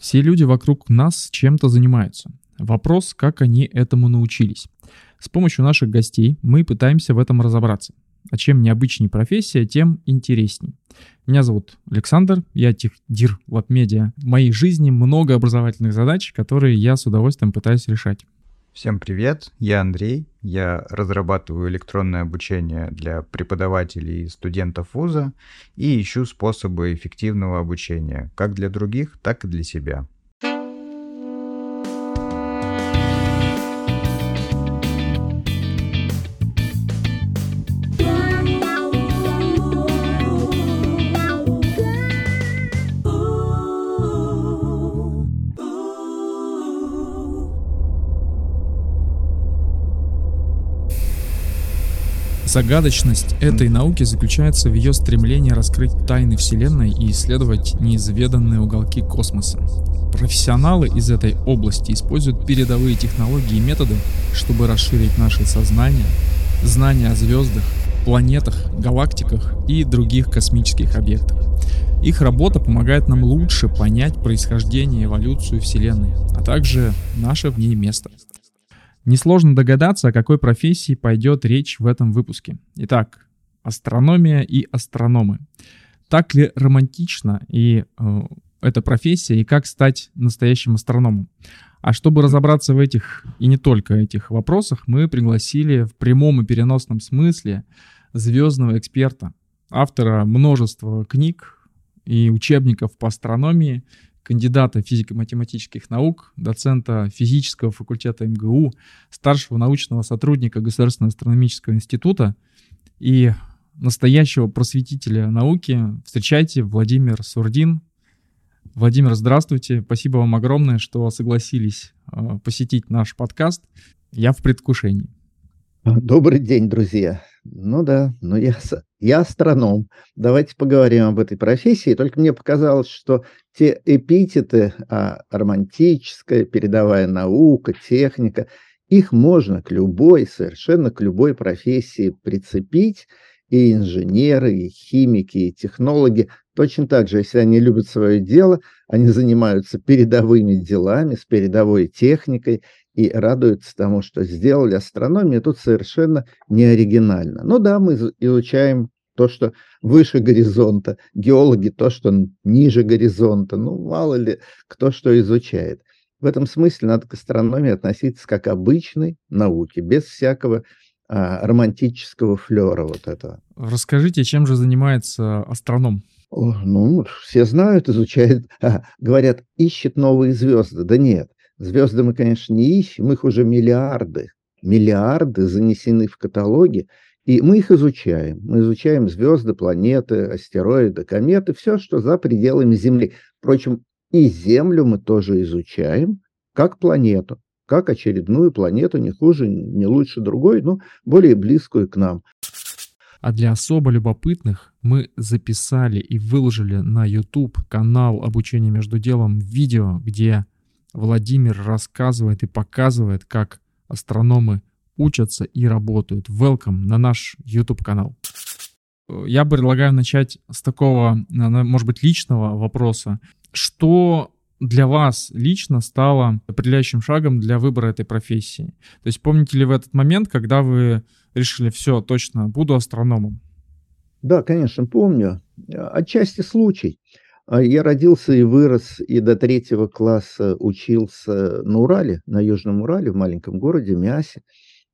Все люди вокруг нас чем-то занимаются. Вопрос, как они этому научились. С помощью наших гостей мы пытаемся в этом разобраться. А чем необычнее профессия, тем интересней. Меня зовут Александр, я техдир Лапмедиа. В моей жизни много образовательных задач, которые я с удовольствием пытаюсь решать. Всем привет, я Андрей, я разрабатываю электронное обучение для преподавателей и студентов вуза и ищу способы эффективного обучения как для других, так и для себя. Загадочность этой науки заключается в ее стремлении раскрыть тайны Вселенной и исследовать неизведанные уголки космоса. Профессионалы из этой области используют передовые технологии и методы, чтобы расширить наше сознание, знания о звездах, планетах, галактиках и других космических объектах. Их работа помогает нам лучше понять происхождение и эволюцию Вселенной, а также наше в ней место. Несложно догадаться, о какой профессии пойдет речь в этом выпуске. Итак, астрономия и астрономы. Так ли романтично и э, эта профессия, и как стать настоящим астрономом? А чтобы разобраться в этих и не только этих вопросах, мы пригласили в прямом и переносном смысле звездного эксперта, автора множества книг и учебников по астрономии, кандидата физико-математических наук, доцента физического факультета МГУ, старшего научного сотрудника Государственного астрономического института и настоящего просветителя науки. Встречайте, Владимир Сурдин. Владимир, здравствуйте. Спасибо вам огромное, что согласились э, посетить наш подкаст. Я в предвкушении. Добрый день, друзья. Ну да, но я, я астроном. Давайте поговорим об этой профессии. Только мне показалось, что те эпитеты, а, романтическая, передовая наука, техника, их можно к любой, совершенно к любой профессии прицепить. И инженеры, и химики, и технологи точно так же, если они любят свое дело, они занимаются передовыми делами, с передовой техникой, и радуются тому, что сделали астрономию, тут совершенно не оригинально. Ну да, мы изучаем то, что выше горизонта, геологи то, что ниже горизонта, ну мало ли кто что изучает. В этом смысле надо к астрономии относиться как обычной науке, без всякого а, романтического флера вот этого. Расскажите, чем же занимается астроном? Ну, все знают, изучают, говорят, ищет новые звезды. Да нет, Звезды мы, конечно, не ищем, их уже миллиарды. Миллиарды занесены в каталоги, и мы их изучаем. Мы изучаем звезды, планеты, астероиды, кометы, все, что за пределами Земли. Впрочем, и Землю мы тоже изучаем, как планету, как очередную планету, не хуже, не лучше другой, но более близкую к нам. А для особо любопытных мы записали и выложили на YouTube канал обучения между делом видео, где Владимир рассказывает и показывает, как астрономы учатся и работают. Welcome на наш YouTube-канал. Я предлагаю начать с такого, может быть, личного вопроса. Что для вас лично стало определяющим шагом для выбора этой профессии? То есть помните ли вы этот момент, когда вы решили, все, точно, буду астрономом? Да, конечно, помню. Отчасти случай. Я родился и вырос, и до третьего класса учился на Урале, на Южном Урале, в маленьком городе Мясе.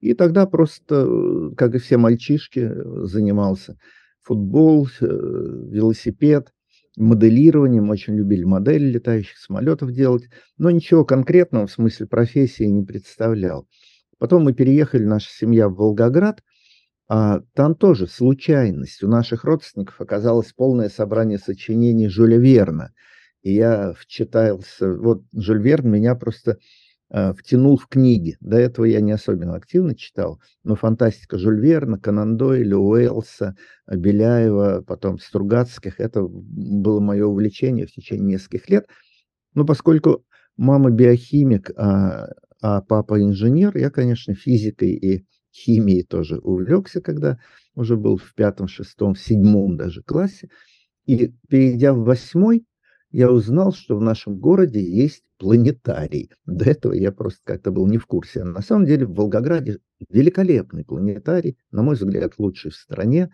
И тогда просто, как и все мальчишки, занимался футбол, э, велосипед, моделированием, очень любили модели летающих самолетов делать, но ничего конкретного в смысле профессии не представлял. Потом мы переехали, наша семья в Волгоград – а, там тоже случайность. У наших родственников оказалось полное собрание сочинений Жюля Верна. И я вчитался... Вот Жюль Верн меня просто втянул в книги. До этого я не особенно активно читал, но фантастика Жюль Верна, Конан Дойля, Уэллса, Беляева, потом Стругацких, это было мое увлечение в течение нескольких лет. Но поскольку мама биохимик, а, а папа инженер, я, конечно, физикой и химией тоже увлекся, когда уже был в пятом, шестом, седьмом даже классе. И перейдя в восьмой, я узнал, что в нашем городе есть планетарий. До этого я просто как-то был не в курсе. На самом деле в Волгограде великолепный планетарий, на мой взгляд, лучший в стране.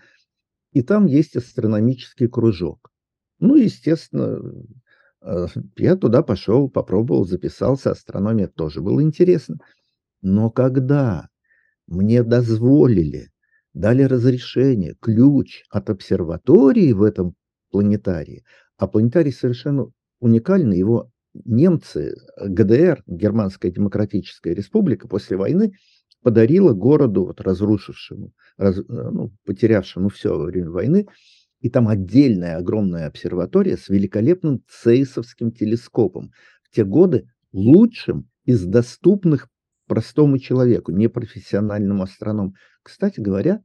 И там есть астрономический кружок. Ну, естественно, э, я туда пошел, попробовал, записался. Астрономия тоже было интересно. Но когда мне дозволили, дали разрешение, ключ от обсерватории в этом планетарии, а планетарий совершенно уникальный, его немцы, ГДР, Германская Демократическая Республика, после войны подарила городу, вот, разрушившему, раз, ну, потерявшему все во время войны, и там отдельная огромная обсерватория с великолепным цейсовским телескопом. В те годы лучшим из доступных простому человеку, непрофессиональному астроному. Кстати говоря,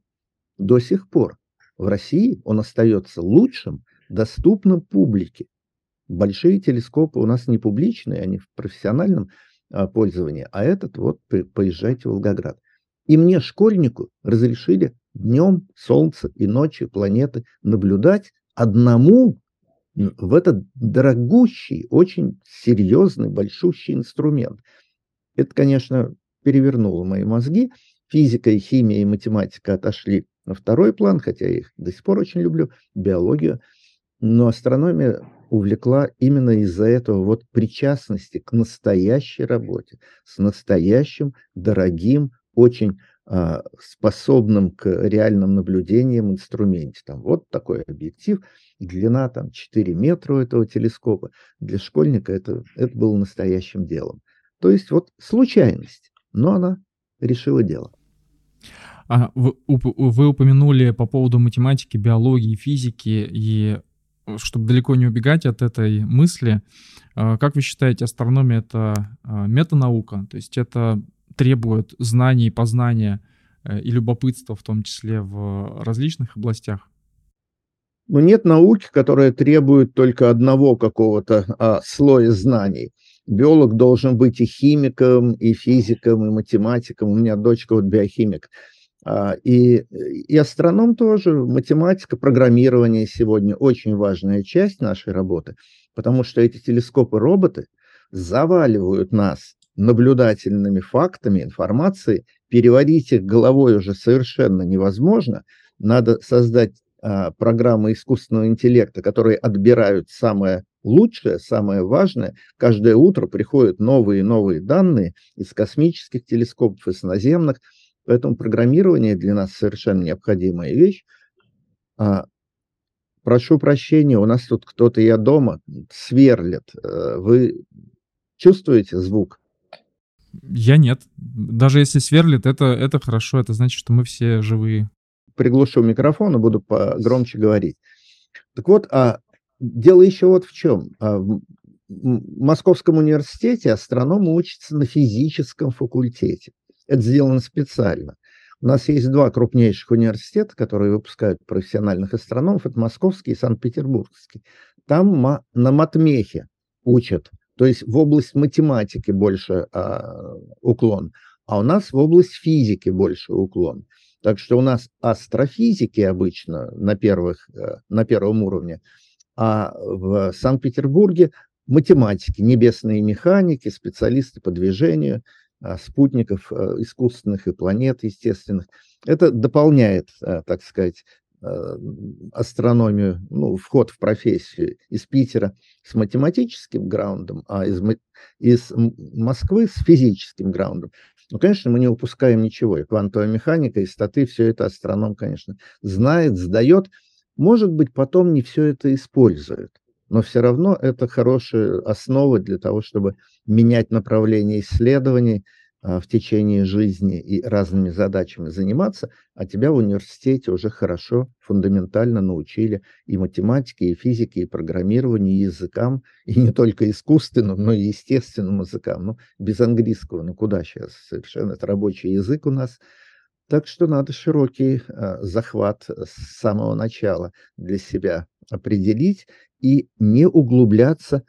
до сих пор в России он остается лучшим, доступным публике. Большие телескопы у нас не публичные, они в профессиональном а, пользовании, а этот вот поезжайте в Волгоград. И мне, школьнику, разрешили днем, солнце и ночью планеты наблюдать одному в этот дорогущий, очень серьезный, большущий инструмент – это, конечно, перевернуло мои мозги. Физика и химия и математика отошли на второй план, хотя я их до сих пор очень люблю, биологию. Но астрономия увлекла именно из-за этого вот причастности к настоящей работе, с настоящим, дорогим, очень а, способным к реальным наблюдениям инструменте. Там вот такой объектив, длина там 4 метра у этого телескопа. Для школьника это, это было настоящим делом. То есть вот случайность, но она решила дело. А вы, вы упомянули по поводу математики, биологии, физики, и чтобы далеко не убегать от этой мысли, э, как вы считаете, астрономия — это э, метанаука? То есть это требует знаний, познания и любопытства, в том числе в различных областях? Ну, нет науки, которая требует только одного какого-то а, слоя знаний биолог должен быть и химиком, и физиком, и математиком. У меня дочка вот биохимик. А, и, и астроном тоже, математика, программирование сегодня очень важная часть нашей работы, потому что эти телескопы-роботы заваливают нас наблюдательными фактами, информацией, переводить их головой уже совершенно невозможно. Надо создать а, программы искусственного интеллекта, которые отбирают самое лучшее, самое важное, каждое утро приходят новые и новые данные из космических телескопов, из наземных, поэтому программирование для нас совершенно необходимая вещь. А, прошу прощения, у нас тут кто-то, я дома, сверлит. Э, вы чувствуете звук? Я нет. Даже если сверлит, это, это хорошо, это значит, что мы все живые. Приглушу микрофон и буду громче говорить. Так вот, а Дело еще вот в чем. А, в Московском университете астрономы учатся на физическом факультете. Это сделано специально. У нас есть два крупнейших университета, которые выпускают профессиональных астрономов. Это Московский и Санкт-Петербургский. Там на матмехе учат, то есть в область математики больше а, уклон, а у нас в область физики больше уклон. Так что у нас астрофизики обычно на, первых, э, на первом уровне – а в Санкт-Петербурге математики, небесные механики, специалисты по движению спутников а, искусственных и планет естественных. Это дополняет, а, так сказать, астрономию, ну, вход в профессию из Питера с математическим граундом, а из, из Москвы с физическим граундом. Ну, конечно, мы не упускаем ничего. И квантовая механика, и статы, все это астроном, конечно, знает, сдает – может быть, потом не все это используют, но все равно это хорошая основа для того, чтобы менять направление исследований а, в течение жизни и разными задачами заниматься, а тебя в университете уже хорошо, фундаментально научили и математике, и физике, и программированию, и языкам, и не только искусственным, но и естественным языкам. Ну, без английского, ну куда сейчас? Совершенно это рабочий язык у нас – так что надо широкий э, захват с самого начала для себя определить и не углубляться.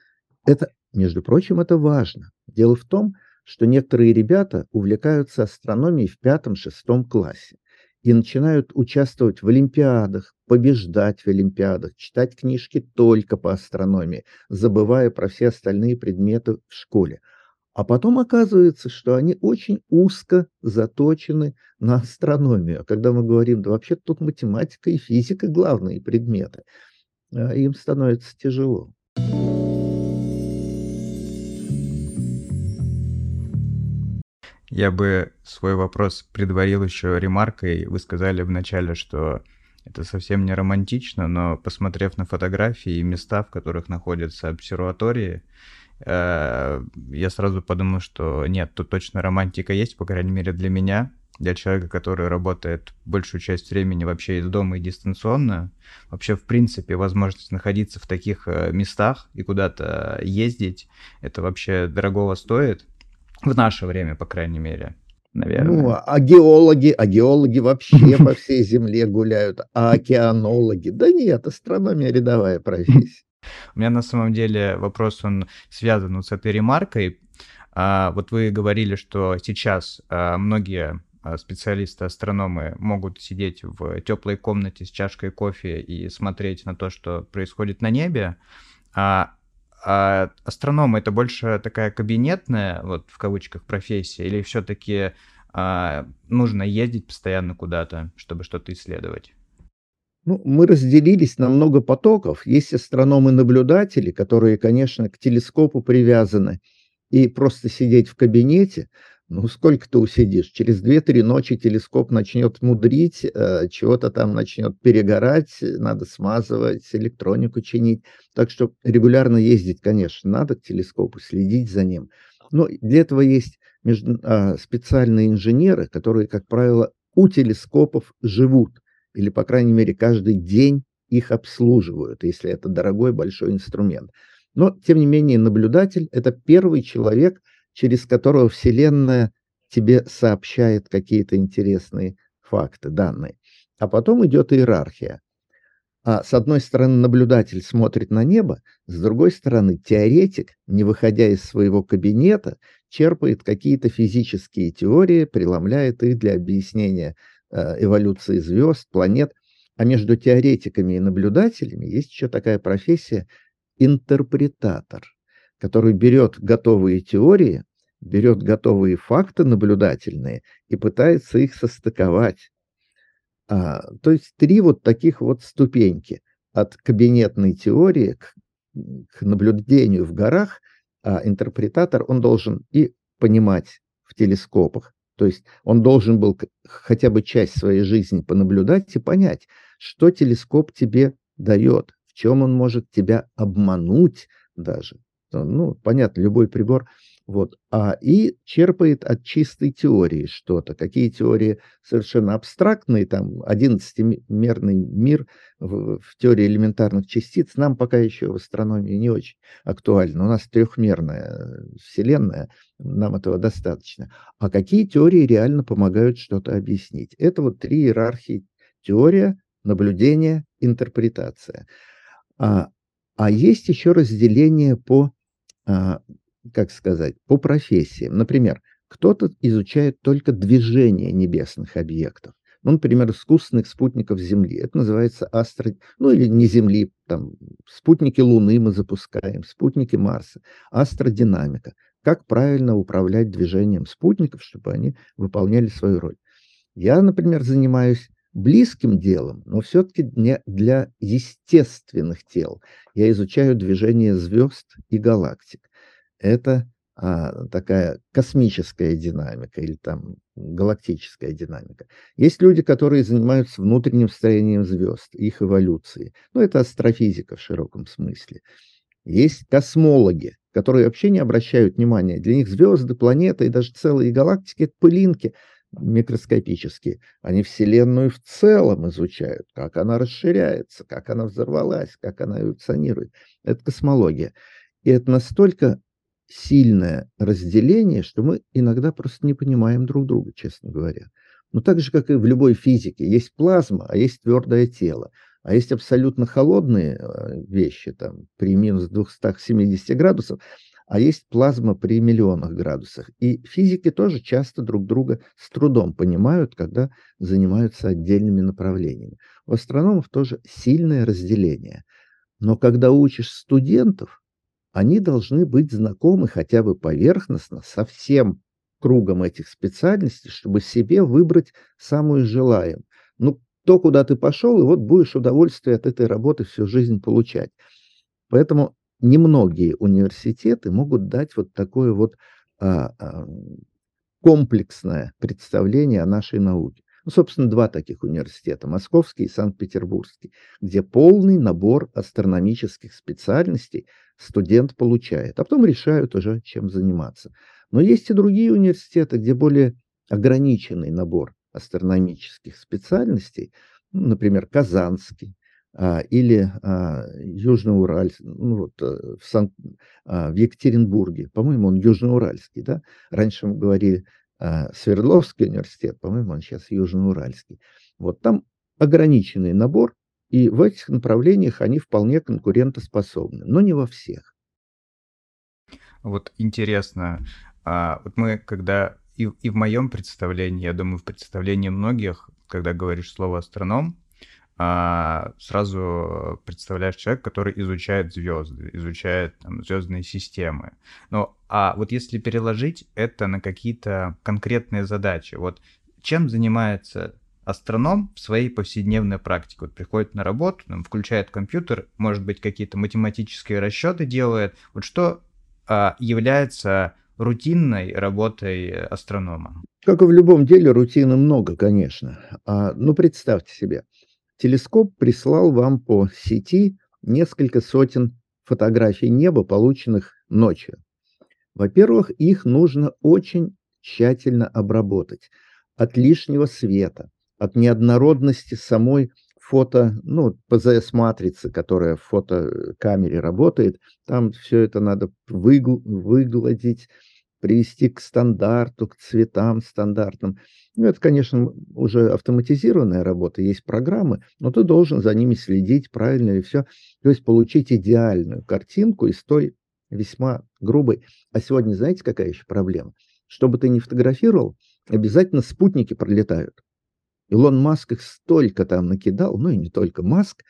Это, между прочим, это важно. Дело в том, что некоторые ребята увлекаются астрономией в пятом-шестом классе и начинают участвовать в олимпиадах, побеждать в Олимпиадах, читать книжки только по астрономии, забывая про все остальные предметы в школе. А потом оказывается, что они очень узко заточены на астрономию. Когда мы говорим, да вообще тут математика и физика главные предметы, а им становится тяжело. Я бы свой вопрос предварил еще ремаркой. Вы сказали вначале, что это совсем не романтично, но посмотрев на фотографии и места, в которых находятся обсерватории, я сразу подумал, что нет, тут точно романтика есть, по крайней мере для меня, для человека, который работает большую часть времени вообще из дома и дистанционно. Вообще, в принципе, возможность находиться в таких э, местах и куда-то ездить, это вообще дорогого стоит. В наше время, по крайней мере, наверное. Ну, а геологи, а геологи вообще по всей земле гуляют, а океанологи? Да нет, астрономия рядовая профессия. У меня на самом деле вопрос, он связан вот с этой ремаркой. А, вот вы говорили, что сейчас а, многие а, специалисты, астрономы могут сидеть в теплой комнате с чашкой кофе и смотреть на то, что происходит на небе. А а астроном это больше такая кабинетная, вот в кавычках, профессия, или все-таки а, нужно ездить постоянно куда-то, чтобы что-то исследовать? Ну, мы разделились на много потоков. Есть астрономы-наблюдатели, которые, конечно, к телескопу привязаны, и просто сидеть в кабинете, ну, сколько ты усидишь? Через 2-3 ночи телескоп начнет мудрить, э, чего-то там начнет перегорать, надо смазывать, электронику чинить. Так что регулярно ездить, конечно, надо к телескопу, следить за ним. Но для этого есть а, специальные инженеры, которые, как правило, у телескопов живут. Или, по крайней мере, каждый день их обслуживают, если это дорогой большой инструмент. Но, тем не менее, наблюдатель – это первый человек – через которого Вселенная тебе сообщает какие-то интересные факты, данные. А потом идет иерархия. А с одной стороны, наблюдатель смотрит на небо, с другой стороны, теоретик, не выходя из своего кабинета, черпает какие-то физические теории, преломляет их для объяснения эволюции звезд, планет. А между теоретиками и наблюдателями есть еще такая профессия – интерпретатор – который берет готовые теории, берет готовые факты наблюдательные и пытается их состыковать. А, то есть три вот таких вот ступеньки от кабинетной теории к, к наблюдению в горах, а интерпретатор, он должен и понимать в телескопах, то есть он должен был хотя бы часть своей жизни понаблюдать и понять, что телескоп тебе дает, в чем он может тебя обмануть даже. Ну, понятно, любой прибор, вот, а и черпает от чистой теории что-то. Какие теории совершенно абстрактные, там, 11-мерный мир в, в теории элементарных частиц нам пока еще в астрономии не очень актуально. У нас трехмерная Вселенная, нам этого достаточно. А какие теории реально помогают что-то объяснить? Это вот три иерархии. Теория, наблюдение, интерпретация. А, а есть еще разделение по а, как сказать, по профессиям. Например, кто-то изучает только движение небесных объектов. Ну, например, искусственных спутников Земли. Это называется астро... Ну, или не Земли, там, спутники Луны мы запускаем, спутники Марса. Астродинамика. Как правильно управлять движением спутников, чтобы они выполняли свою роль. Я, например, занимаюсь близким делом, но все-таки не для естественных тел. Я изучаю движение звезд и галактик. Это а, такая космическая динамика или там галактическая динамика. Есть люди, которые занимаются внутренним строением звезд, их эволюцией. Ну, это астрофизика в широком смысле. Есть космологи, которые вообще не обращают внимания. Для них звезды, планеты и даже целые галактики – это пылинки – микроскопические, они Вселенную в целом изучают, как она расширяется, как она взорвалась, как она эволюционирует. Это космология. И это настолько сильное разделение, что мы иногда просто не понимаем друг друга, честно говоря. Но так же, как и в любой физике, есть плазма, а есть твердое тело. А есть абсолютно холодные э, вещи, там, при минус 270 градусов, а есть плазма при миллионах градусах. И физики тоже часто друг друга с трудом понимают, когда занимаются отдельными направлениями. У астрономов тоже сильное разделение. Но когда учишь студентов, они должны быть знакомы хотя бы поверхностно со всем кругом этих специальностей, чтобы себе выбрать самую желаемую. Ну, то, куда ты пошел, и вот будешь удовольствие от этой работы всю жизнь получать. Поэтому немногие университеты могут дать вот такое вот а, а, комплексное представление о нашей науке. Ну, собственно, два таких университета, Московский и Санкт-Петербургский, где полный набор астрономических специальностей студент получает, а потом решают уже, чем заниматься. Но есть и другие университеты, где более ограниченный набор астрономических специальностей, ну, например, Казанский, а, или а, Южноуральск, ну, вот, э, в, Сан, а, в Екатеринбурге, по-моему, он Южноуральский, да? Раньше мы говорили а, Свердловский университет, по-моему, он сейчас Южноуральский. Вот там ограниченный набор, и в этих направлениях они вполне конкурентоспособны, но не во всех. Вот интересно, а, вот мы когда и, и в моем представлении, я думаю, в представлении многих, когда говоришь слово астроном, а, сразу представляешь человек, который изучает звезды, изучает там, звездные системы. Но а вот если переложить это на какие-то конкретные задачи, вот чем занимается астроном в своей повседневной практике. Вот приходит на работу, там, включает компьютер, может быть, какие-то математические расчеты делает. Вот что а, является рутинной работой астронома? Как и в любом деле, рутины много, конечно. А, ну, представьте себе, телескоп прислал вам по сети несколько сотен фотографий неба, полученных ночью. Во-первых, их нужно очень тщательно обработать от лишнего света, от неоднородности самой фото, ну, ПЗС-матрицы, которая в фотокамере работает, там все это надо выгл- выгладить, привести к стандарту, к цветам стандартным. Ну, это, конечно, уже автоматизированная работа, есть программы, но ты должен за ними следить правильно и все. То есть получить идеальную картинку из той весьма грубой. А сегодня знаете, какая еще проблема? Чтобы ты не фотографировал, обязательно спутники пролетают. Илон Маск их столько там накидал, ну и не только Маск,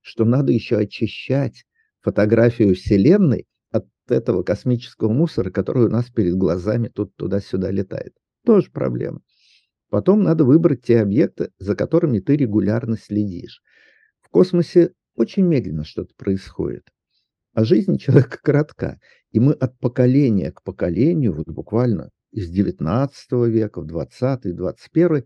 что надо еще очищать фотографию Вселенной от этого космического мусора, который у нас перед глазами тут туда-сюда летает. Тоже проблема. Потом надо выбрать те объекты, за которыми ты регулярно следишь. В космосе очень медленно что-то происходит. А жизнь человека коротка. И мы от поколения к поколению, вот буквально из 19 века в 20 21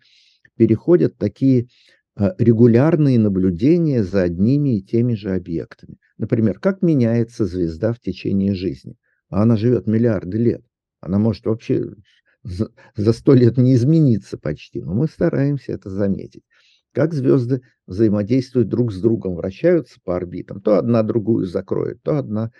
переходят такие а, регулярные наблюдения за одними и теми же объектами. Например, как меняется звезда в течение жизни. А она живет миллиарды лет. Она может вообще за сто лет не измениться почти, но мы стараемся это заметить. Как звезды взаимодействуют друг с другом, вращаются по орбитам, то одна другую закроет, то одна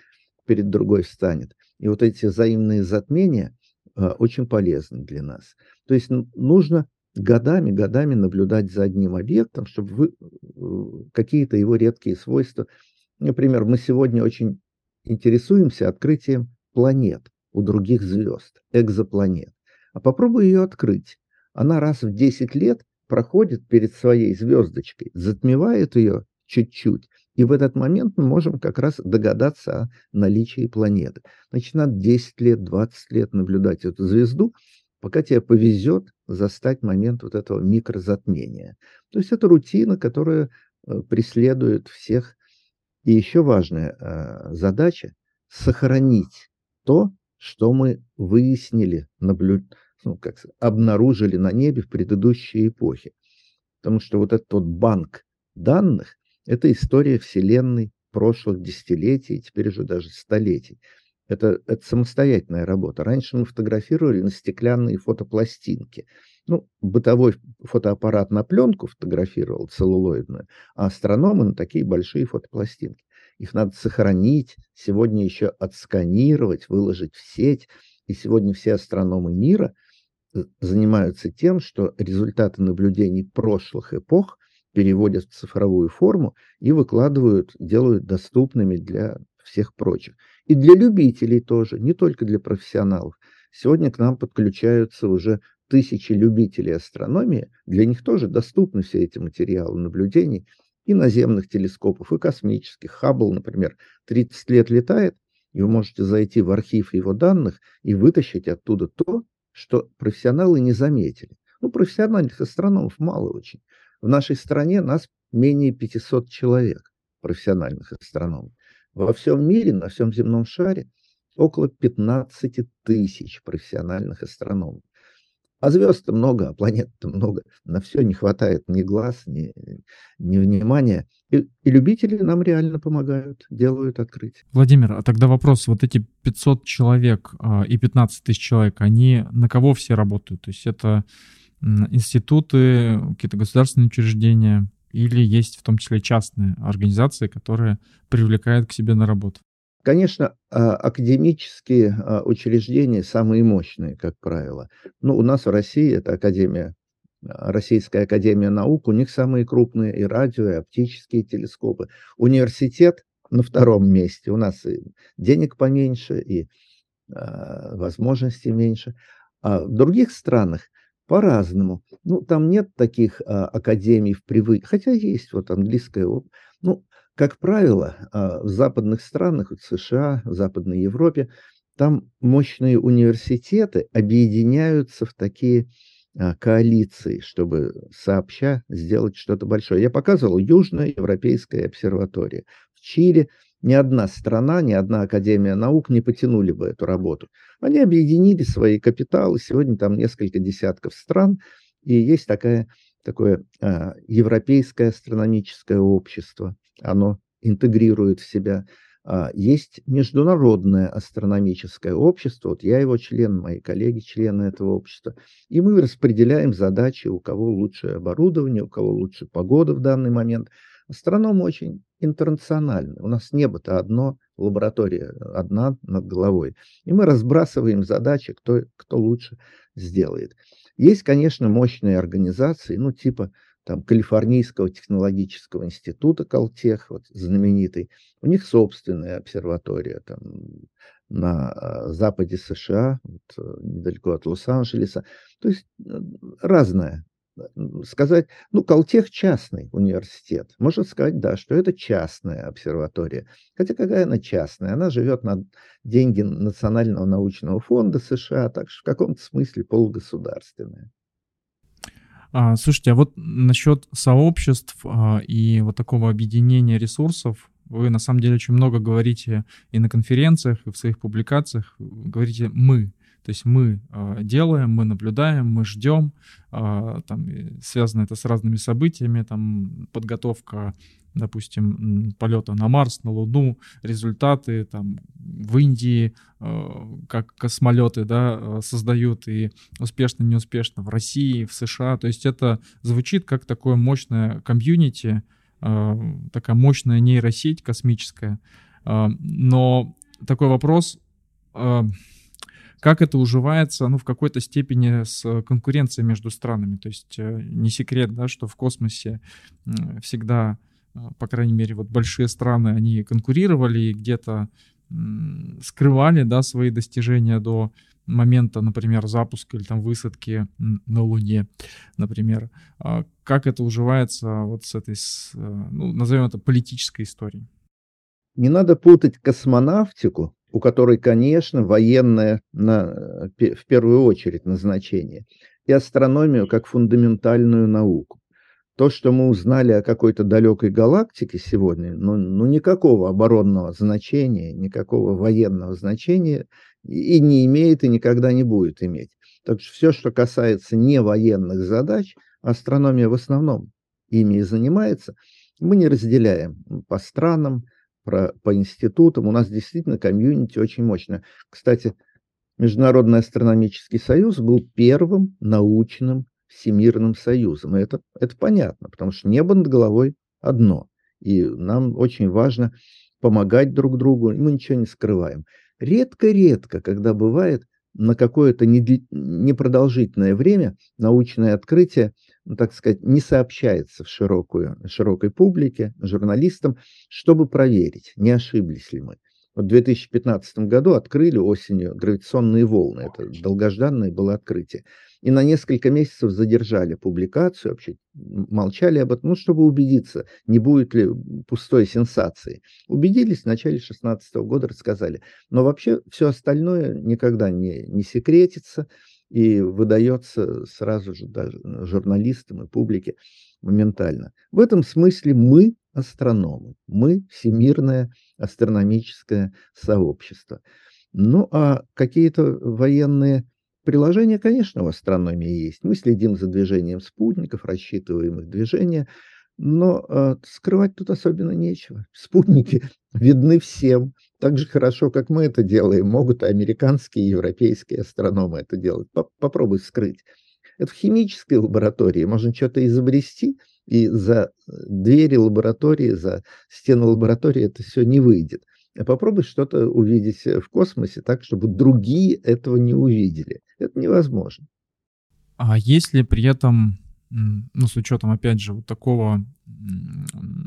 перед другой встанет. И вот эти взаимные затмения э, очень полезны для нас. То есть нужно годами, годами наблюдать за одним объектом, чтобы вы, э, какие-то его редкие свойства. Например, мы сегодня очень интересуемся открытием планет у других звезд, экзопланет. А попробуй ее открыть. Она раз в 10 лет проходит перед своей звездочкой, затмевает ее чуть-чуть, и в этот момент мы можем как раз догадаться о наличии планеты. Значит, надо 10 лет, 20 лет наблюдать эту звезду, пока тебе повезет застать момент вот этого микрозатмения. То есть это рутина, которая э, преследует всех. И еще важная э, задача – сохранить то, что мы выяснили, наблю... ну, как сказать, обнаружили на небе в предыдущей эпохе. Потому что вот этот вот банк данных – это история Вселенной прошлых десятилетий, теперь уже даже столетий. Это, это самостоятельная работа. Раньше мы фотографировали на стеклянные фотопластинки. Ну, бытовой фотоаппарат на пленку фотографировал целлулоидную, а астрономы на такие большие фотопластинки. Их надо сохранить, сегодня еще отсканировать, выложить в сеть. И сегодня все астрономы мира э, занимаются тем, что результаты наблюдений прошлых эпох переводят в цифровую форму и выкладывают, делают доступными для всех прочих. И для любителей тоже, не только для профессионалов. Сегодня к нам подключаются уже тысячи любителей астрономии, для них тоже доступны все эти материалы наблюдений и наземных телескопов, и космических. Хаббл, например, 30 лет летает, и вы можете зайти в архив его данных и вытащить оттуда то, что профессионалы не заметили. Ну, профессиональных астрономов мало очень. В нашей стране нас менее 500 человек, профессиональных астрономов. Во всем мире, на всем земном шаре, около 15 тысяч профессиональных астрономов. А звезд много, а планет много. На все не хватает ни глаз, ни, ни внимания. И, и любители нам реально помогают, делают открытие. Владимир, а тогда вопрос. Вот эти 500 человек э, и 15 тысяч человек, они на кого все работают? То есть это институты, какие-то государственные учреждения или есть в том числе частные организации, которые привлекают к себе на работу? Конечно, а, академические а, учреждения самые мощные, как правило. Ну, у нас в России это Академия, а, Российская Академия Наук, у них самые крупные и радио, и оптические телескопы. Университет на втором месте. У нас и денег поменьше, и возможностей меньше. А в других странах по-разному. Ну, там нет таких академий в привычке, хотя есть вот английская, ну, как правило, а, в западных странах, в США, в Западной Европе, там мощные университеты объединяются в такие а, коалиции, чтобы сообща сделать что-то большое. Я показывал Южная Европейская обсерватория. В Чили ни одна страна, ни одна академия наук не потянули бы эту работу. Они объединили свои капиталы, сегодня там несколько десятков стран, и есть такая, такое а, европейское астрономическое общество – оно интегрирует в себя. А, есть международное астрономическое общество, вот я его член, мои коллеги члены этого общества, и мы распределяем задачи, у кого лучше оборудование, у кого лучше погода в данный момент. Астрономы очень интернациональны. У нас небо-то одно, лаборатория одна над головой. И мы разбрасываем задачи, кто, кто лучше сделает. Есть, конечно, мощные организации, ну, типа там, Калифорнийского технологического института Калтех, вот, знаменитый, у них собственная обсерватория там, на а, западе США, вот, э, недалеко от Лос-Анджелеса. То есть э, разное. Сказать, ну, Калтех частный университет. Можно сказать, да, что это частная обсерватория. Хотя какая она частная? Она живет на деньги Национального научного фонда США, так что в каком-то смысле полугосударственная. А, слушайте, а вот насчет сообществ а, и вот такого объединения ресурсов, вы на самом деле очень много говорите и на конференциях, и в своих публикациях, говорите «мы». То есть мы э, делаем, мы наблюдаем, мы ждем, э, там, связано это с разными событиями, там, подготовка допустим, полета на Марс, на Луну, результаты там в Индии, э, как космолеты, да, э, создают и успешно, неуспешно в России, в США. То есть это звучит как такое мощное комьюнити, э, такая мощная нейросеть космическая. Но такой вопрос, как это уживается, ну, в какой-то степени с конкуренцией между странами. То есть не секрет, да, что в космосе всегда а, по крайней мере, вот большие страны, они конкурировали и где-то скрывали, да, свои достижения до момента, например, запуска или там высадки на Луне, например. А как это уживается вот с этой, э, ну, назовем это политической историей? Не надо путать космонавтику, у которой, конечно, военное на, э, в первую очередь назначение, и астрономию как фундаментальную науку то, что мы узнали о какой-то далекой галактике сегодня, ну, ну никакого оборонного значения, никакого военного значения и не имеет, и никогда не будет иметь. Так что все, что касается невоенных задач, астрономия в основном ими и занимается, мы не разделяем по странам, про, по институтам. У нас действительно комьюнити очень мощное. Кстати, Международный астрономический союз был первым научным Всемирным Союзом. И это, это понятно, потому что небо над головой одно. И нам очень важно помогать друг другу, и мы ничего не скрываем. Редко-редко, когда бывает на какое-то непродолжительное время научное открытие, так сказать, не сообщается в широкую, широкой публике, журналистам, чтобы проверить, не ошиблись ли мы. Вот в 2015 году открыли осенью гравитационные волны. Это долгожданное было открытие. И на несколько месяцев задержали публикацию, вообще молчали об этом, ну, чтобы убедиться, не будет ли пустой сенсации. Убедились в начале 2016 года, рассказали. Но вообще все остальное никогда не, не секретится и выдается сразу же даже журналистам и публике моментально. В этом смысле мы астрономы, мы всемирное астрономическое сообщество. Ну, а какие-то военные приложения, конечно, в астрономии есть. Мы следим за движением спутников, рассчитываем их движение, но э, скрывать тут особенно нечего. Спутники видны всем, так же хорошо, как мы это делаем. Могут и американские, и европейские астрономы это делать. Попробуй скрыть. Это в химической лаборатории можно что-то изобрести, и за двери лаборатории, за стены лаборатории это все не выйдет. А попробуй что-то увидеть в космосе так, чтобы другие этого не увидели. Это невозможно. А если при этом, ну, с учетом, опять же, вот такого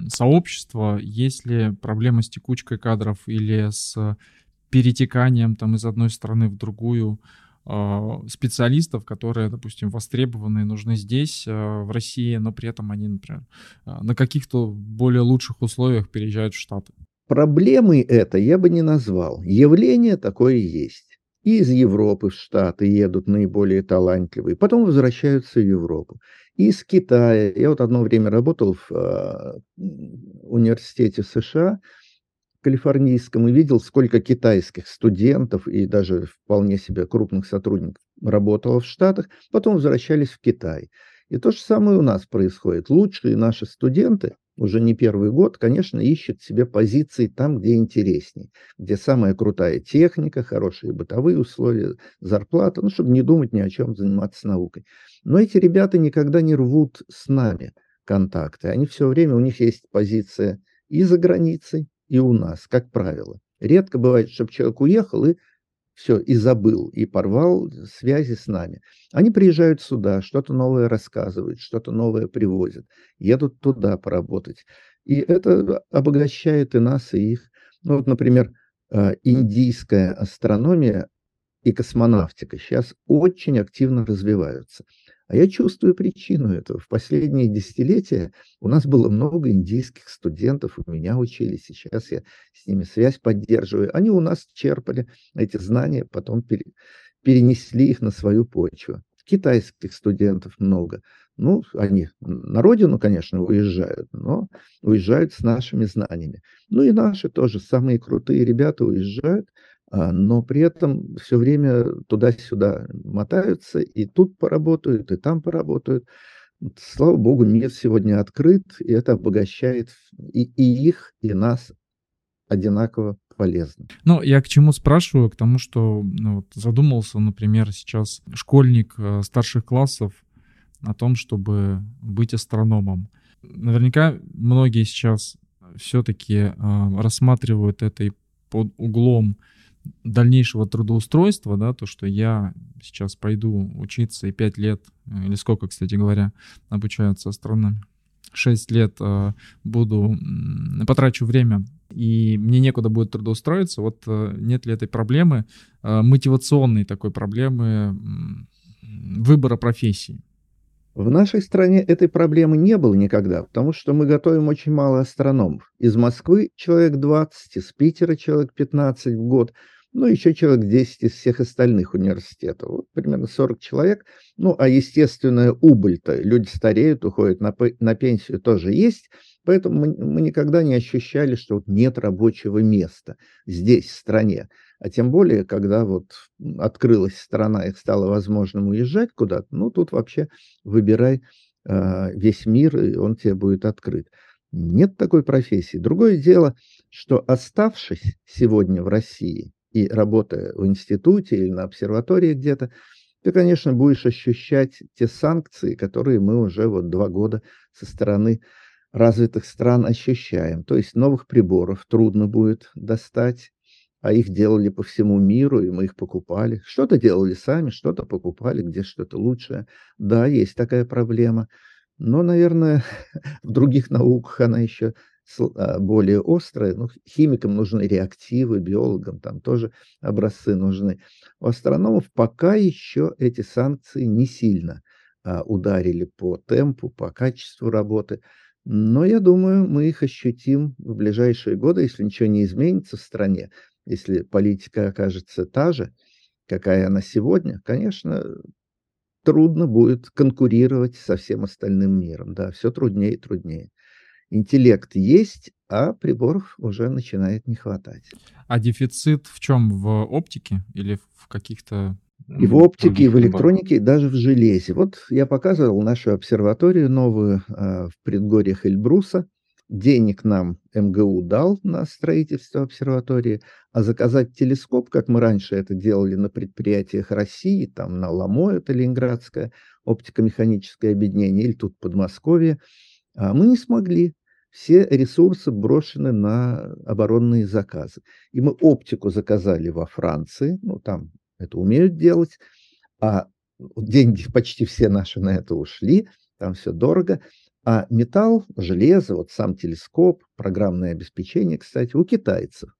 сообщества, есть ли проблема с текучкой кадров или с перетеканием там из одной страны в другую, а, специалистов, которые, допустим, востребованы, нужны здесь, а, в России, но при этом они, например, а, на каких-то более лучших условиях переезжают в Штаты. Проблемой это я бы не назвал. Явление такое есть. И из Европы в Штаты едут наиболее талантливые, потом возвращаются в Европу. Из Китая. Я вот одно время работал в э, университете США, калифорнийском и видел, сколько китайских студентов и даже вполне себе крупных сотрудников работало в Штатах, потом возвращались в Китай. И то же самое у нас происходит. Лучшие наши студенты уже не первый год, конечно, ищут себе позиции там, где интересней, где самая крутая техника, хорошие бытовые условия, зарплата, ну, чтобы не думать ни о чем, заниматься наукой. Но эти ребята никогда не рвут с нами контакты. Они все время, у них есть позиция и за границей, и у нас, как правило. Редко бывает, чтобы человек уехал и все, и забыл, и порвал связи с нами. Они приезжают сюда, что-то новое рассказывают, что-то новое привозят, едут туда поработать. И это обогащает и нас, и их. Ну вот, например, а, индийская астрономия и космонавтика сейчас очень активно развиваются. А я чувствую причину этого. В последние десятилетия у нас было много индийских студентов, у меня учились, сейчас я с ними связь поддерживаю. Они у нас черпали эти знания, потом пере, перенесли их на свою почву. Китайских студентов много. Ну, они на родину, конечно, уезжают, но уезжают с нашими знаниями. Ну и наши тоже, самые крутые ребята уезжают, но при этом все время туда-сюда мотаются, и тут поработают, и там поработают. Слава богу, мир сегодня открыт, и это обогащает и, и их, и нас одинаково полезно. Ну, я к чему спрашиваю? К тому, что ну, вот, задумался, например, сейчас школьник э, старших классов о том, чтобы быть астрономом. Наверняка многие сейчас все-таки э, рассматривают это и под углом дальнейшего трудоустройства, да, то, что я сейчас пойду учиться и 5 лет, э, или сколько, кстати говоря, обучаются астрономы, 6 лет э, буду, потрачу время, и мне некуда будет трудоустроиться, вот э, нет ли этой проблемы, мотивационной такой проблемы выбора профессии? В нашей стране этой проблемы не было никогда, потому что мы готовим очень мало астрономов. Из Москвы человек 20, из Питера человек 15 в год, ну, еще человек 10 из всех остальных университетов. Вот примерно 40 человек. Ну, а естественная убыль-то, люди стареют, уходят на, на пенсию, тоже есть. Поэтому мы, мы никогда не ощущали, что вот нет рабочего места здесь, в стране. А тем более, когда вот открылась страна и стало возможным уезжать куда-то, ну, тут вообще выбирай э, весь мир, и он тебе будет открыт. Нет такой профессии. Другое дело, что оставшись сегодня в России и работая в институте или на обсерватории где-то, ты, конечно, будешь ощущать те санкции, которые мы уже вот два года со стороны развитых стран ощущаем. То есть новых приборов трудно будет достать, а их делали по всему миру, и мы их покупали. Что-то делали сами, что-то покупали, где что-то лучшее. Да, есть такая проблема. Но, наверное, в других науках она еще а, более острое. Ну, химикам нужны реактивы, биологам там тоже образцы нужны. У астрономов пока еще эти санкции не сильно а, ударили по темпу, по качеству работы. Но я думаю, мы их ощутим в ближайшие годы, если ничего не изменится в стране, если политика окажется та же, какая она сегодня, конечно, трудно будет конкурировать со всем остальным миром. Да, все труднее и труднее. Интеллект есть, а приборов уже начинает не хватать. А дефицит в чем? В оптике или в каких-то и в оптике, и в электронике, и даже в железе. Вот я показывал нашу обсерваторию новую э, в предгорьях Эльбруса. Денег нам МГУ дал на строительство обсерватории, а заказать телескоп, как мы раньше это делали на предприятиях России, там на Ламо, это Ленинградское оптико-механическое объединение, или тут Подмосковье, а мы не смогли. Все ресурсы брошены на оборонные заказы. И мы оптику заказали во Франции, ну там это умеют делать, а деньги почти все наши на это ушли, там все дорого. А металл, железо, вот сам телескоп, программное обеспечение, кстати, у китайцев.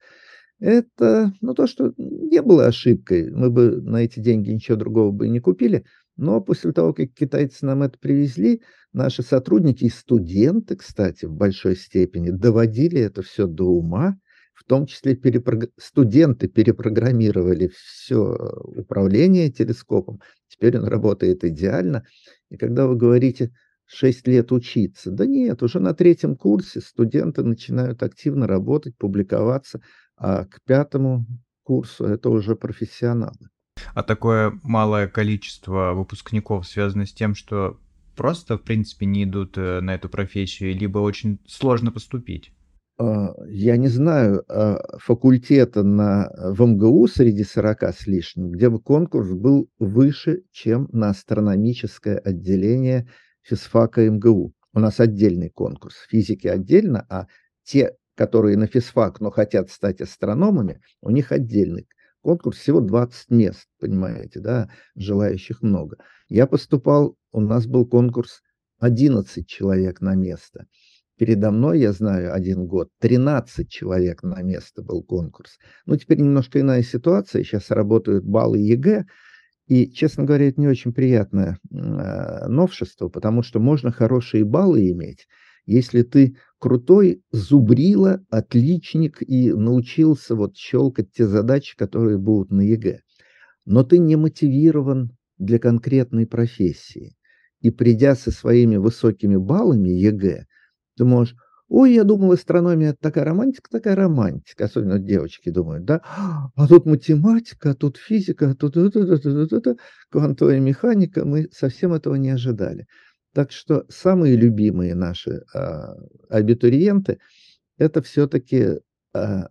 Это, ну, то, что не было ошибкой. Мы бы на эти деньги ничего другого бы не купили. Но после того, как китайцы нам это привезли, наши сотрудники и студенты, кстати, в большой степени доводили это все до ума в том числе перепрог... студенты перепрограммировали все управление телескопом, теперь он работает идеально. И когда вы говорите 6 лет учиться, да нет, уже на третьем курсе студенты начинают активно работать, публиковаться, а к пятому курсу это уже профессионалы. А такое малое количество выпускников связано с тем, что просто, в принципе, не идут э, на эту профессию, либо очень сложно поступить? А, я не знаю а, факультета на, в МГУ среди 40 с лишним, где бы конкурс был выше, чем на астрономическое отделение физфака МГУ. У нас отдельный конкурс, физики отдельно, а те, которые на физфак, но хотят стать астрономами, у них отдельный конкурс, всего 20 мест, понимаете, да, желающих много. Я поступал, у нас был конкурс 11 человек на место – Передо мной, я знаю, один год, 13 человек на место был конкурс. Ну, теперь немножко иная ситуация. Сейчас работают баллы ЕГЭ. И, честно говоря, это не очень приятное э, новшество, потому что можно хорошие баллы иметь, если ты крутой зубрила, отличник и научился вот щелкать те задачи, которые будут на ЕГЭ. Но ты не мотивирован для конкретной профессии. И придя со своими высокими баллами ЕГЭ, ты можешь, ой, я думал, астрономия такая романтика, такая романтика, особенно девочки думают, да, а тут математика, а тут физика, а тут квантовая механика, мы совсем этого не ожидали. Так что самые любимые наши а, абитуриенты это все-таки а,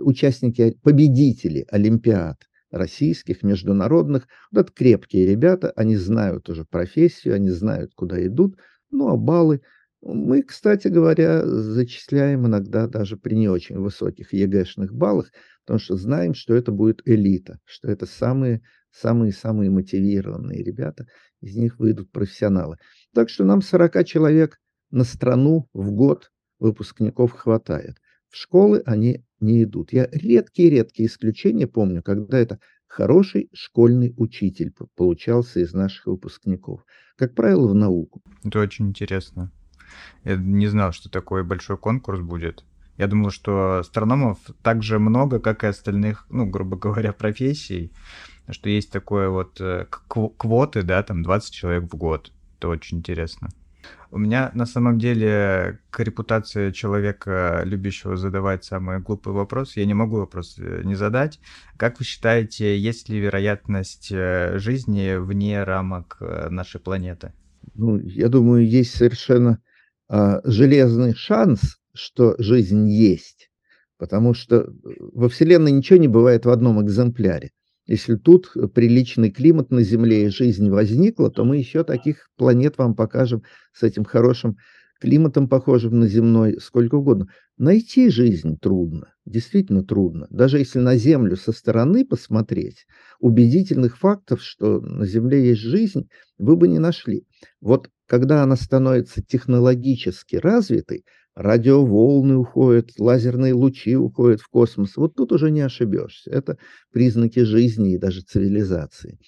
участники, победители Олимпиад российских, международных. Вот это крепкие ребята, они знают уже профессию, они знают, куда идут, ну а баллы – мы, кстати говоря, зачисляем иногда даже при не очень высоких ЕГЭшных баллах, потому что знаем, что это будет элита, что это самые самые-самые мотивированные ребята, из них выйдут профессионалы. Так что нам 40 человек на страну в год выпускников хватает. В школы они не идут. Я редкие-редкие исключения помню, когда это хороший школьный учитель получался из наших выпускников. Как правило, в науку. Это очень интересно. Я не знал, что такой большой конкурс будет. Я думал, что астрономов так же много, как и остальных, ну, грубо говоря, профессий, что есть такое вот э, квоты, да, там 20 человек в год. Это очень интересно. У меня на самом деле к репутации человека, любящего задавать самые глупые вопросы, я не могу вопрос э, не задать. Как вы считаете, есть ли вероятность э, жизни вне рамок нашей планеты? Ну, я думаю, есть совершенно железный шанс, что жизнь есть, потому что во Вселенной ничего не бывает в одном экземпляре. Если тут приличный климат на Земле и жизнь возникла, то мы еще таких планет вам покажем с этим хорошим климатом, похожим на земной, сколько угодно. Найти жизнь трудно, действительно трудно. Даже если на Землю со стороны посмотреть, убедительных фактов, что на Земле есть жизнь, вы бы не нашли. Вот когда она становится технологически развитой, радиоволны уходят, лазерные лучи уходят в космос. Вот тут уже не ошибешься. Это признаки жизни и даже цивилизации.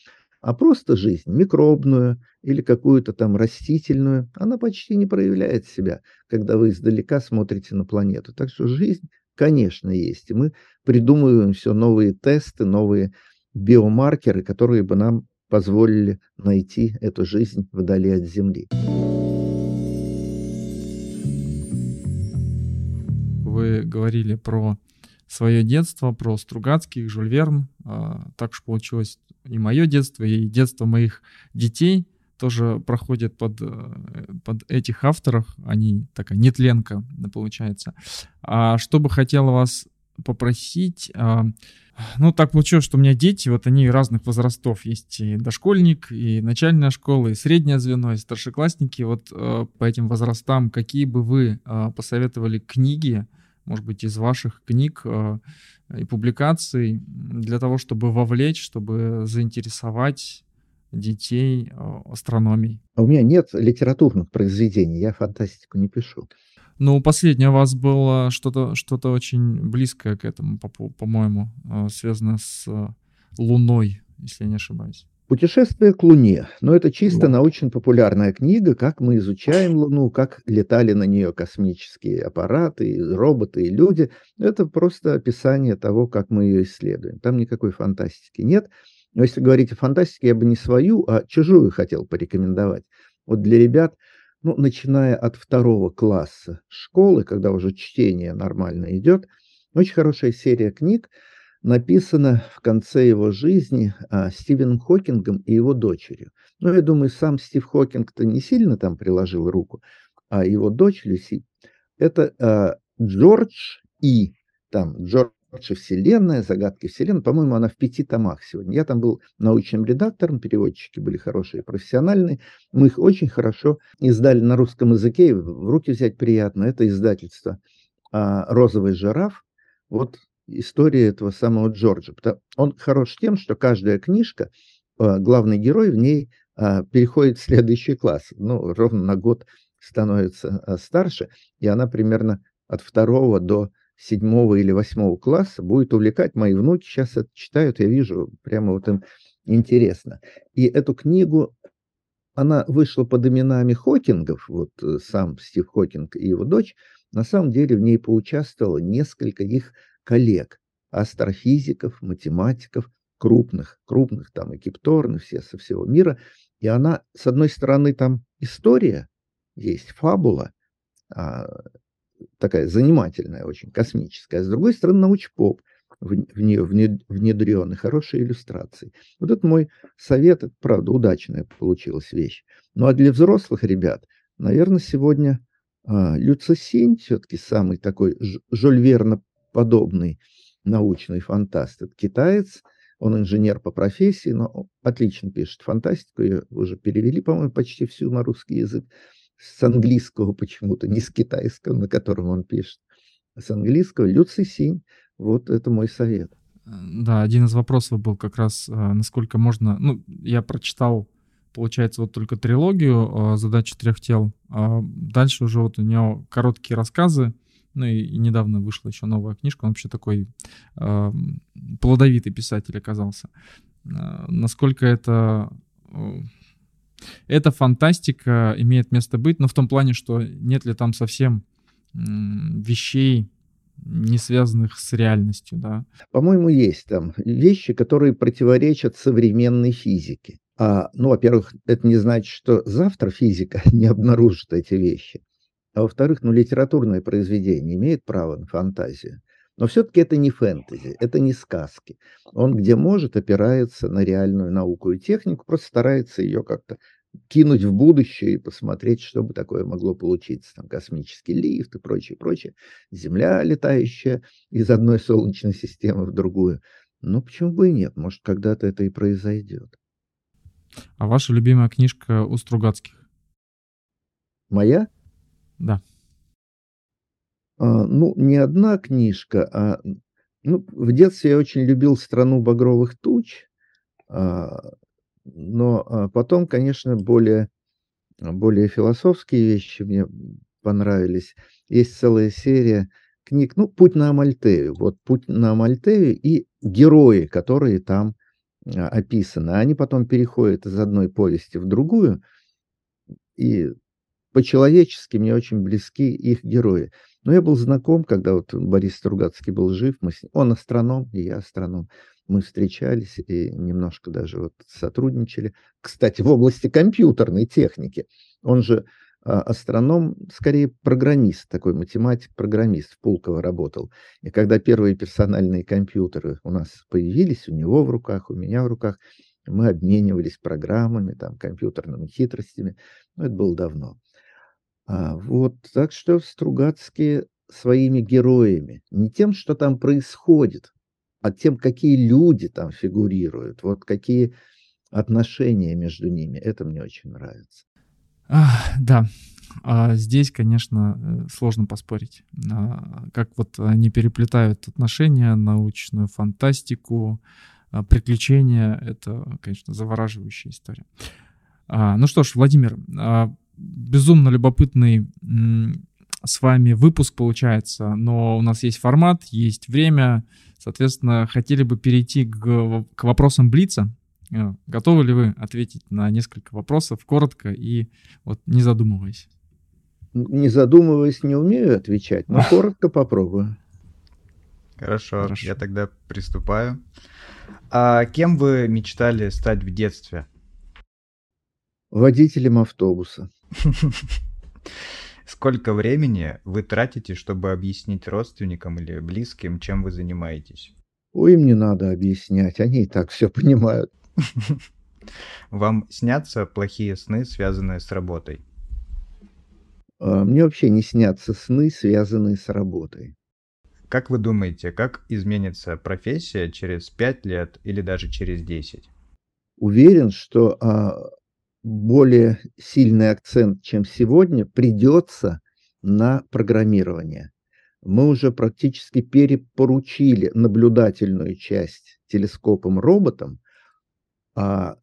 А просто жизнь, микробную или какую-то там растительную, она почти не проявляет себя, когда вы издалека смотрите на планету. Так что жизнь, конечно, есть. И мы придумываем все новые тесты, новые биомаркеры, которые бы нам позволили найти эту жизнь вдали от Земли. Вы говорили про свое детство, про Стругацких, Жюль Верн. А, так же получилось и мое детство, и детство моих детей тоже проходит под, э, под этих авторов. Они такая нетленка получается. А что бы хотела вас попросить, а, ну, так получилось, что у меня дети, вот они разных возрастов. Есть и дошкольник, и начальная школа, и среднее звено, и старшеклассники. Вот э, по этим возрастам какие бы вы э, посоветовали книги, может быть, из ваших книг и публикаций для того, чтобы вовлечь, чтобы заинтересовать детей астрономией? А у меня нет литературных произведений, я фантастику не пишу. Ну, последнее у вас было что-то что очень близкое к этому, по-моему, по э, связано с э, Луной, если я не ошибаюсь. Путешествие к Луне. Но это чисто да. научно-популярная книга, как мы изучаем Луну, как летали на нее космические аппараты, роботы и люди. Это просто описание того, как мы ее исследуем. Там никакой фантастики нет. Но если говорить о фантастике, я бы не свою, а чужую хотел порекомендовать. Вот для ребят – ну, начиная от второго класса школы, когда уже чтение нормально идет, очень хорошая серия книг, написана в конце его жизни а, Стивеном Хокингом и его дочерью. Ну, я думаю, сам Стив Хокинг-то не сильно там приложил руку, а его дочь Люси. Это а, Джордж И. Там Джордж Вообще Вселенная, загадки Вселенной. По-моему, она в пяти томах сегодня. Я там был научным редактором, переводчики были хорошие, профессиональные. Мы их очень хорошо издали на русском языке, в руки взять приятно. Это издательство а, «Розовый жираф». Вот история этого самого Джорджа. Он хорош тем, что каждая книжка, а, главный герой в ней а, переходит в следующий класс. Ну, ровно на год становится старше, и она примерно от второго до седьмого или восьмого класса будет увлекать. Мои внуки сейчас это читают, я вижу, прямо вот им интересно. И эту книгу, она вышла под именами Хокингов, вот э, сам Стив Хокинг и его дочь, на самом деле в ней поучаствовало несколько их коллег, астрофизиков, математиков, крупных, крупных там и Кипторны, все со всего мира. И она, с одной стороны, там история, есть фабула, а такая занимательная, очень космическая, с другой стороны научпоп, в, в нее внедренный, хорошие иллюстрации. Вот это мой совет, это правда удачная получилась вещь. Ну а для взрослых ребят, наверное, сегодня а, Люцисень все-таки самый такой Жольверно подобный научный фантаст. Это китаец, он инженер по профессии, но отлично пишет фантастику, ее уже перевели, по-моему, почти всю на русский язык с английского почему-то, не с китайского, на котором он пишет, а с английского Люци Синь. Вот это мой совет. Э, да, один из вопросов был как раз, э, насколько можно... Ну, я прочитал, получается, вот только трилогию э, «Задача трех тел», а дальше уже вот у него короткие рассказы, ну и, недавно вышла еще новая книжка, он вообще такой э, плодовитый писатель оказался. Насколько это эта фантастика имеет место быть, но в том плане, что нет ли там совсем вещей, не связанных с реальностью, да? По-моему, есть там вещи, которые противоречат современной физике. А, ну, во-первых, это не значит, что завтра физика не обнаружит эти вещи. А во-вторых, ну, литературное произведение имеет право на фантазию. Но все-таки это не фэнтези, это не сказки. Он где может опирается на реальную науку и технику, просто старается ее как-то кинуть в будущее и посмотреть, что бы такое могло получиться. Там космический лифт и прочее, прочее. Земля, летающая из одной солнечной системы в другую. Ну, почему бы и нет? Может, когда-то это и произойдет. А ваша любимая книжка у Стругацких? Моя? Да. А, ну, не одна книжка, а ну, в детстве я очень любил «Страну багровых туч», а, но а, потом, конечно, более, более философские вещи мне понравились. Есть целая серия книг, ну, «Путь на Амальтею». Вот «Путь на Амальтею» и герои, которые там описаны. Они потом переходят из одной повести в другую, и по-человечески мне очень близки их герои. Но я был знаком, когда вот Борис Стругацкий был жив, мы с... он астроном, и я астроном. Мы встречались и немножко даже вот сотрудничали. Кстати, в области компьютерной техники. Он же а, астроном, скорее программист, такой математик-программист, в Пулково работал. И когда первые персональные компьютеры у нас появились, у него в руках, у меня в руках, мы обменивались программами, там, компьютерными хитростями. Но это было давно. А, вот, так что Стругацкие своими героями, не тем, что там происходит, а тем, какие люди там фигурируют, вот какие отношения между ними, это мне очень нравится. А, да, а здесь, конечно, э, сложно поспорить. А, как вот они переплетают отношения, научную фантастику, а, приключения, это, конечно, завораживающая история. А, ну что ж, Владимир, а, безумно любопытный с вами выпуск получается, но у нас есть формат, есть время, соответственно, хотели бы перейти к, к вопросам Блица. Э, готовы ли вы ответить на несколько вопросов коротко и вот не задумываясь? Не задумываясь, не умею отвечать, но коротко попробую. Хорошо, Хорошо, я тогда приступаю. А кем вы мечтали стать в детстве? Водителем автобуса. Сколько времени вы тратите, чтобы объяснить родственникам или близким, чем вы занимаетесь? Ой, им не надо объяснять, они и так все понимают. Вам снятся плохие сны, связанные с работой? А, мне вообще не снятся сны, связанные с работой. Как вы думаете, как изменится профессия через 5 лет или даже через 10? Уверен, что а, более сильный акцент, чем сегодня, придется на программирование. Мы уже практически перепоручили наблюдательную часть телескопом роботам, а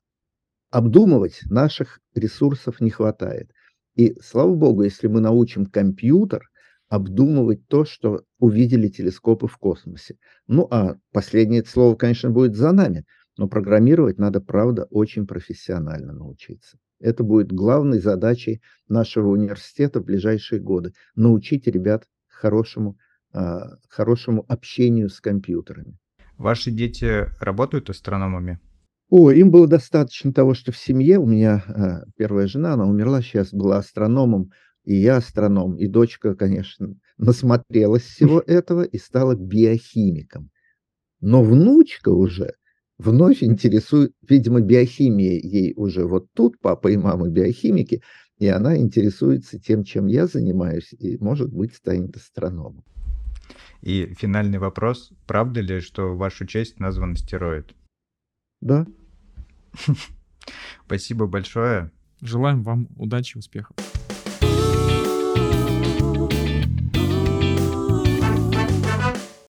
обдумывать наших ресурсов не хватает. И слава богу, если мы научим компьютер обдумывать то, что увидели телескопы в космосе. Ну, а последнее слово, конечно, будет за нами, но программировать надо, правда, очень профессионально научиться. Это будет главной задачей нашего университета в ближайшие годы. Научить ребят хорошему, а, хорошему общению с компьютерами. Ваши дети работают астрономами? О, им было достаточно того, что в семье у меня а, первая жена, она умерла, сейчас была астрономом, и я астроном, и дочка, конечно, насмотрелась всего этого и стала биохимиком. Но внучка уже вновь интересует, видимо, биохимия ей уже вот тут, папа и мама биохимики, и она интересуется тем, чем я занимаюсь, и, может быть, станет астрономом. И финальный вопрос. Правда ли, что в вашу честь назван астероид? Да. Спасибо большое. Желаем вам удачи, успехов.